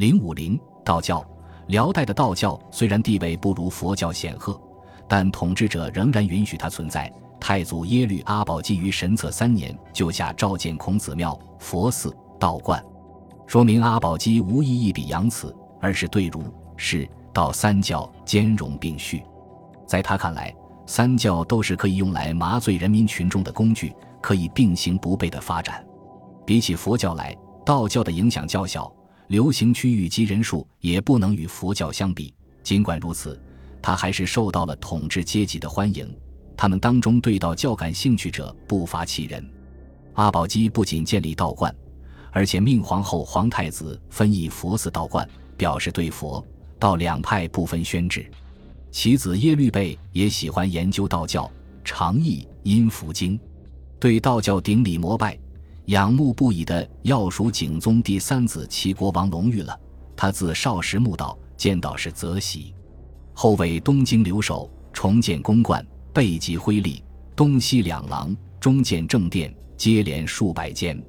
零五零道教，辽代的道教虽然地位不如佛教显赫，但统治者仍然允许它存在。太祖耶律阿保机于神策三年就下召建孔子庙、佛寺、道观，说明阿保机无意一笔扬此，而是对儒、释、道三教兼容并蓄。在他看来，三教都是可以用来麻醉人民群众的工具，可以并行不悖的发展。比起佛教来，道教的影响较小，流行区域及人数也不能与佛教相比。尽管如此，他还是受到了统治阶级的欢迎。他们当中对道教感兴趣者不乏其人。阿保机不仅建立道观，而且命皇后、皇太子分译佛寺、道观，表示对佛道两派不分宣制。其子耶律倍也喜欢研究道教，常译《阴符经》，对道教顶礼膜拜、仰慕不已的要数景宗第三子齐国王隆裕了。他自少时慕道，见道是则喜，后为东京留守，重建宫观。备极辉立，东西两廊，中建正殿，接连数百间，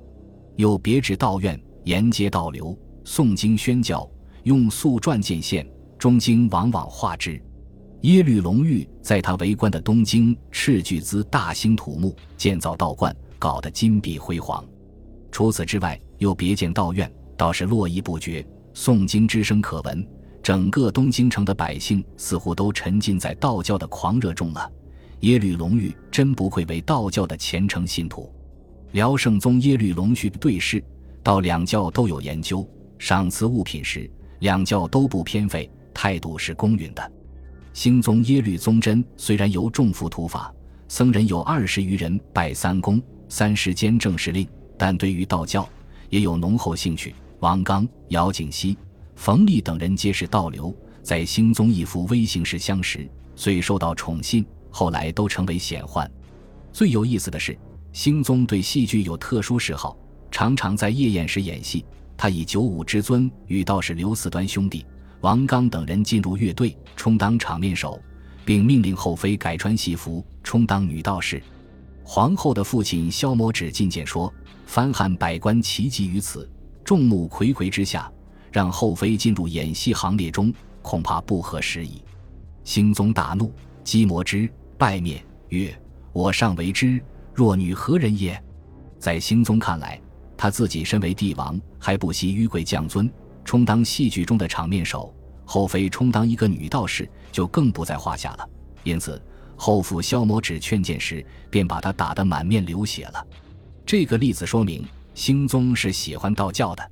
又别置道院，沿街道流，诵经宣教，用素篆建线，中经往往画之。耶律隆裕在他为官的东京斥巨资大兴土木，建造道观，搞得金碧辉煌。除此之外，又别建道院，倒是络绎不绝，诵经之声可闻。整个东京城的百姓似乎都沉浸在道教的狂热中了。耶律隆裕真不愧为道教的虔诚信徒。辽圣宗耶律隆绪对事，道两教都有研究。赏赐物品时，两教都不偏废，态度是公允的。兴宗耶律宗真虽然由重服土法，僧人有二十余人拜三公、三师兼政事令，但对于道教也有浓厚兴趣。王刚、姚景熙、冯立等人皆是道流，在兴宗一夫微行时相识，遂受到宠信。后来都成为显宦。最有意思的是，兴宗对戏剧有特殊嗜好，常常在夜宴时演戏。他以九五之尊与道士刘四端兄弟、王刚等人进入乐队，充当场面手，并命令后妃改穿戏服，充当女道士。皇后的父亲萧摩指进谏说：“藩汉百官齐集于此，众目睽睽之下，让后妃进入演戏行列中，恐怕不合时宜。”兴宗大怒，击摩之。拜面曰：“我尚为之，若女何人也？”在兴宗看来，他自己身为帝王，还不惜迂贵降尊，充当戏剧中的场面手；后妃充当一个女道士，就更不在话下了。因此，后父萧摩指劝谏时，便把他打得满面流血了。这个例子说明，兴宗是喜欢道教的。